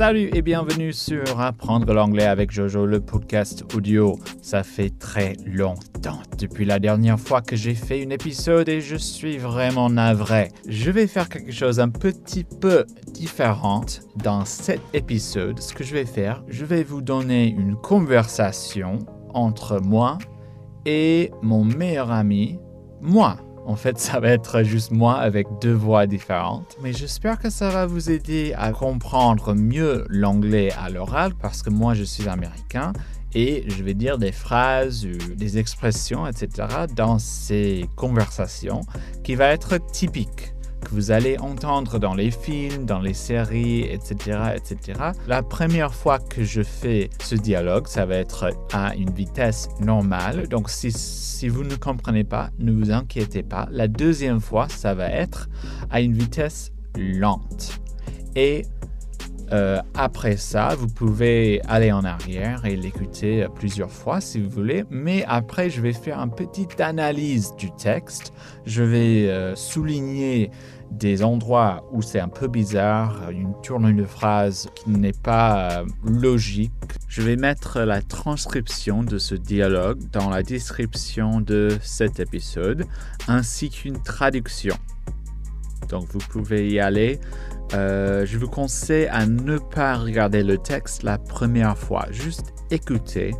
Salut et bienvenue sur Apprendre l'anglais avec Jojo, le podcast audio. Ça fait très longtemps depuis la dernière fois que j'ai fait un épisode et je suis vraiment navré. Je vais faire quelque chose un petit peu différent dans cet épisode. Ce que je vais faire, je vais vous donner une conversation entre moi et mon meilleur ami, moi. En fait, ça va être juste moi avec deux voix différentes. Mais j'espère que ça va vous aider à comprendre mieux l'anglais à l'oral parce que moi, je suis américain et je vais dire des phrases, des expressions, etc. dans ces conversations qui va être typiques vous allez entendre dans les films, dans les séries, etc., etc. La première fois que je fais ce dialogue, ça va être à une vitesse normale. Donc, si, si vous ne comprenez pas, ne vous inquiétez pas. La deuxième fois, ça va être à une vitesse lente. Et euh, après ça, vous pouvez aller en arrière et l'écouter plusieurs fois si vous voulez. Mais après, je vais faire une petite analyse du texte. Je vais euh, souligner des endroits où c'est un peu bizarre, une tournure de phrase qui n'est pas euh, logique. Je vais mettre la transcription de ce dialogue dans la description de cet épisode, ainsi qu'une traduction. Donc vous pouvez y aller euh, je vous conseille à ne pas regarder le texte la première fois, juste écouter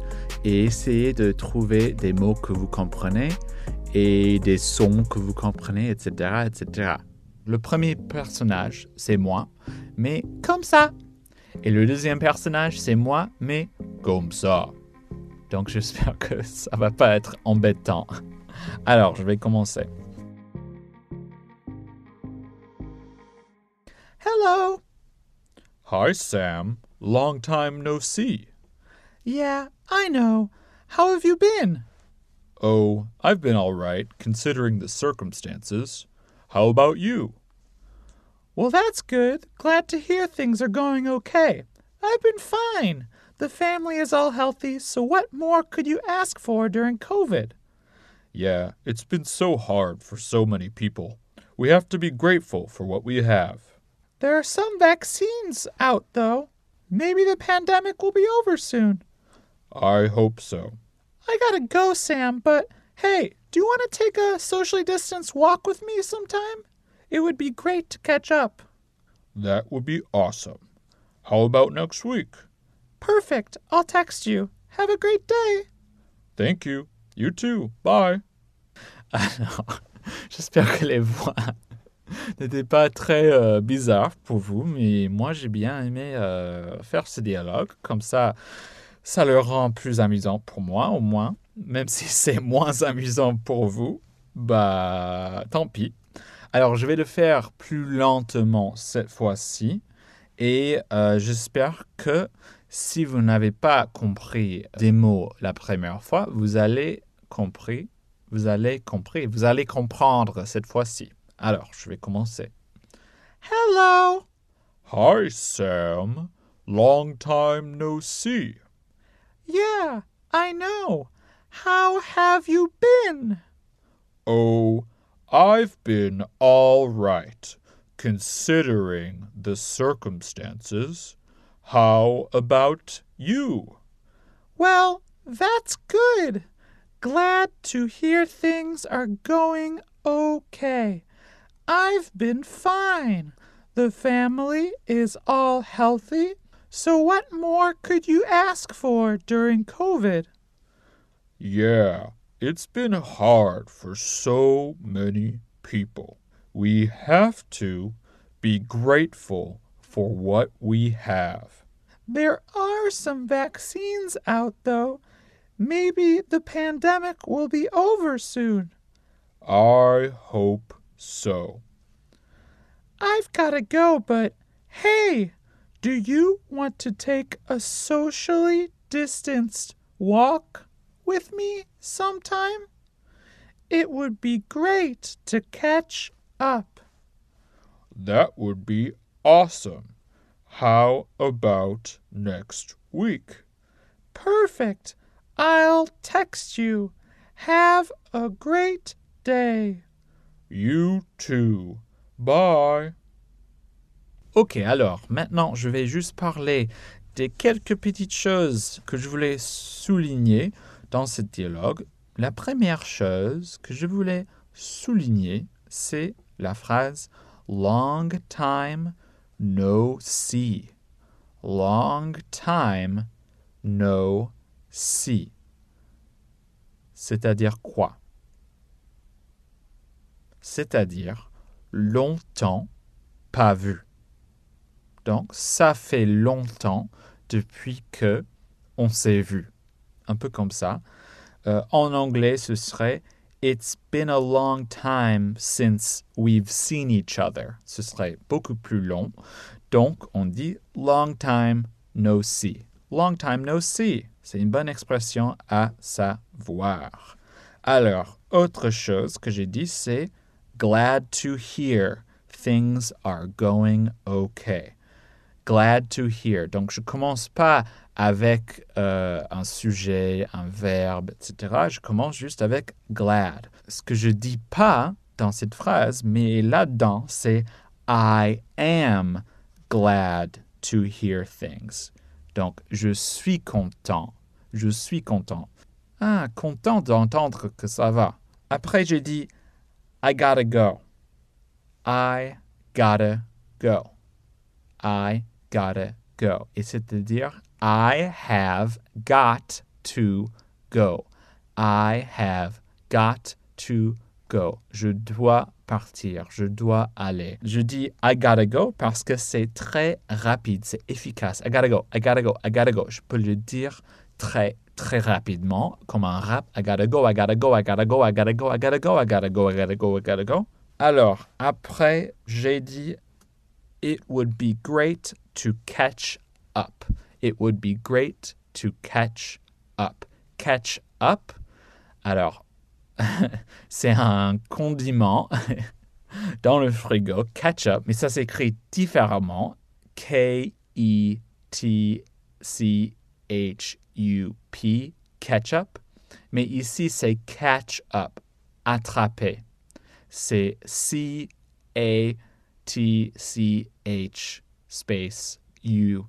et essayer de trouver des mots que vous comprenez et des sons que vous comprenez, etc., etc. Le premier personnage, c'est moi, mais comme ça. Et le deuxième personnage, c'est moi, mais comme ça. Donc j'espère que ça va pas être embêtant. Alors, je vais commencer. Hello. Hi, Sam. Long time no see. Yeah, I know. How have you been? Oh, I've been all right, considering the circumstances. How about you? Well, that's good. Glad to hear things are going okay. I've been fine. The family is all healthy, so what more could you ask for during COVID? Yeah, it's been so hard for so many people. We have to be grateful for what we have. There are some vaccines out, though. Maybe the pandemic will be over soon. I hope so. I gotta go, Sam, but hey, do you want to take a socially distanced walk with me sometime? It would be great to catch up. That would be awesome. How about next week? Perfect. I'll text you. Have a great day. Thank you. You too. Bye. Alors, j'espère que les voix n'était pas très euh, bizarre pour vous, mais moi j'ai bien aimé euh, faire ce dialogue. Comme ça, ça le rend plus amusant pour moi, au moins. Même si c'est moins amusant pour vous, bah tant pis. Alors je vais le faire plus lentement cette fois-ci. Et euh, j'espère que si vous n'avez pas compris des mots la première fois, vous allez compris, vous allez compris, vous allez comprendre cette fois-ci. Alors, je vais commencer. Hello. Hi, Sam. Long time no see. Yeah, I know. How have you been? Oh, I've been all right, considering the circumstances. How about you? Well, that's good. Glad to hear things are going okay. I've been fine. The family is all healthy. So, what more could you ask for during COVID? Yeah, it's been hard for so many people. We have to be grateful for what we have. There are some vaccines out, though. Maybe the pandemic will be over soon. I hope so. I've got to go, but hey, do you want to take a socially distanced walk with me sometime? It would be great to catch up. That would be awesome. How about next week? Perfect. I'll text you. Have a great day. You too. Bye. Ok, alors maintenant je vais juste parler des quelques petites choses que je voulais souligner dans ce dialogue. La première chose que je voulais souligner, c'est la phrase long time no see. Long time no see. C'est-à-dire quoi? C'est-à-dire longtemps pas vu. Donc, ça fait longtemps depuis que on s'est vu. Un peu comme ça. Euh, en anglais, ce serait It's been a long time since we've seen each other. Ce serait beaucoup plus long. Donc, on dit long time no see. Long time no see. C'est une bonne expression à savoir. Alors, autre chose que j'ai dit, c'est glad to hear things are going okay glad to hear. Donc, je commence pas avec euh, un sujet, un verbe, etc. Je commence juste avec glad. Ce que je dis pas dans cette phrase, mais là-dedans, c'est I am glad to hear things. Donc, je suis content. Je suis content. Ah, content d'entendre que ça va. Après, j'ai dit I gotta go. I gotta go. I gotta go. Et c'est-à-dire, I have got to go. I have got to go. Je dois partir, je dois aller. Je dis I gotta go parce que c'est très rapide, c'est efficace. I gotta go, I gotta go, I gotta go. Je peux le dire très très rapidement comme un rap. I gotta go, I gotta go, I gotta go, I gotta go, I gotta go, I gotta go, I gotta go, I gotta go. Alors, après, j'ai dit It would be great to catch up. It would be great to catch up. Catch up, alors, c'est un condiment dans le frigo, ketchup, mais ça s'écrit différemment. K-E-T-C-H-U-P, ketchup. Mais ici, c'est catch up, attraper. C'est C-A-T-C-H space UP,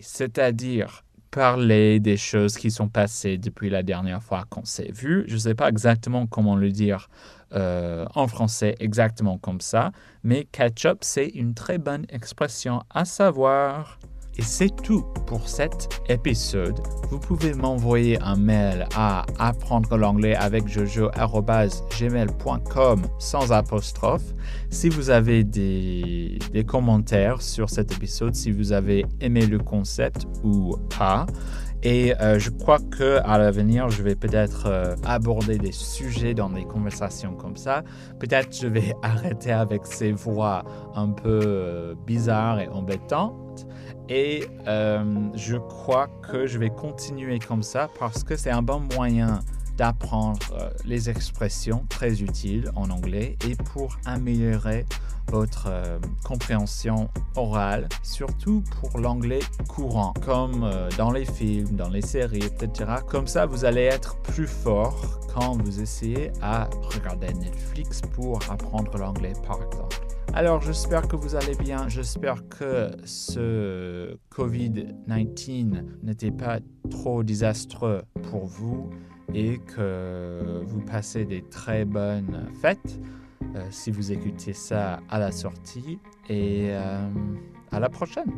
c'est-à-dire parler des choses qui sont passées depuis la dernière fois qu'on s'est vu. Je ne sais pas exactement comment le dire euh, en français exactement comme ça, mais catch-up, c'est une très bonne expression à savoir. Et c'est tout pour cet épisode. Vous pouvez m'envoyer un mail à apprendre l'anglais avec jojo.gmail.com sans apostrophe. Si vous avez des, des, commentaires sur cet épisode, si vous avez aimé le concept ou pas. Et euh, je crois que à l'avenir, je vais peut-être euh, aborder des sujets dans des conversations comme ça. Peut-être je vais arrêter avec ces voix un peu euh, bizarres et embêtantes. Et je crois que je vais continuer comme ça parce que c'est un bon moyen d'apprendre euh, les expressions très utiles en anglais et pour améliorer votre euh, compréhension orale, surtout pour l'anglais courant, comme euh, dans les films, dans les séries, etc. Comme ça, vous allez être plus fort quand vous essayez à regarder Netflix pour apprendre l'anglais, par exemple. Alors, j'espère que vous allez bien. J'espère que ce COVID-19 n'était pas trop désastreux pour vous et que vous passez des très bonnes fêtes euh, si vous écoutez ça à la sortie. Et euh, à la prochaine.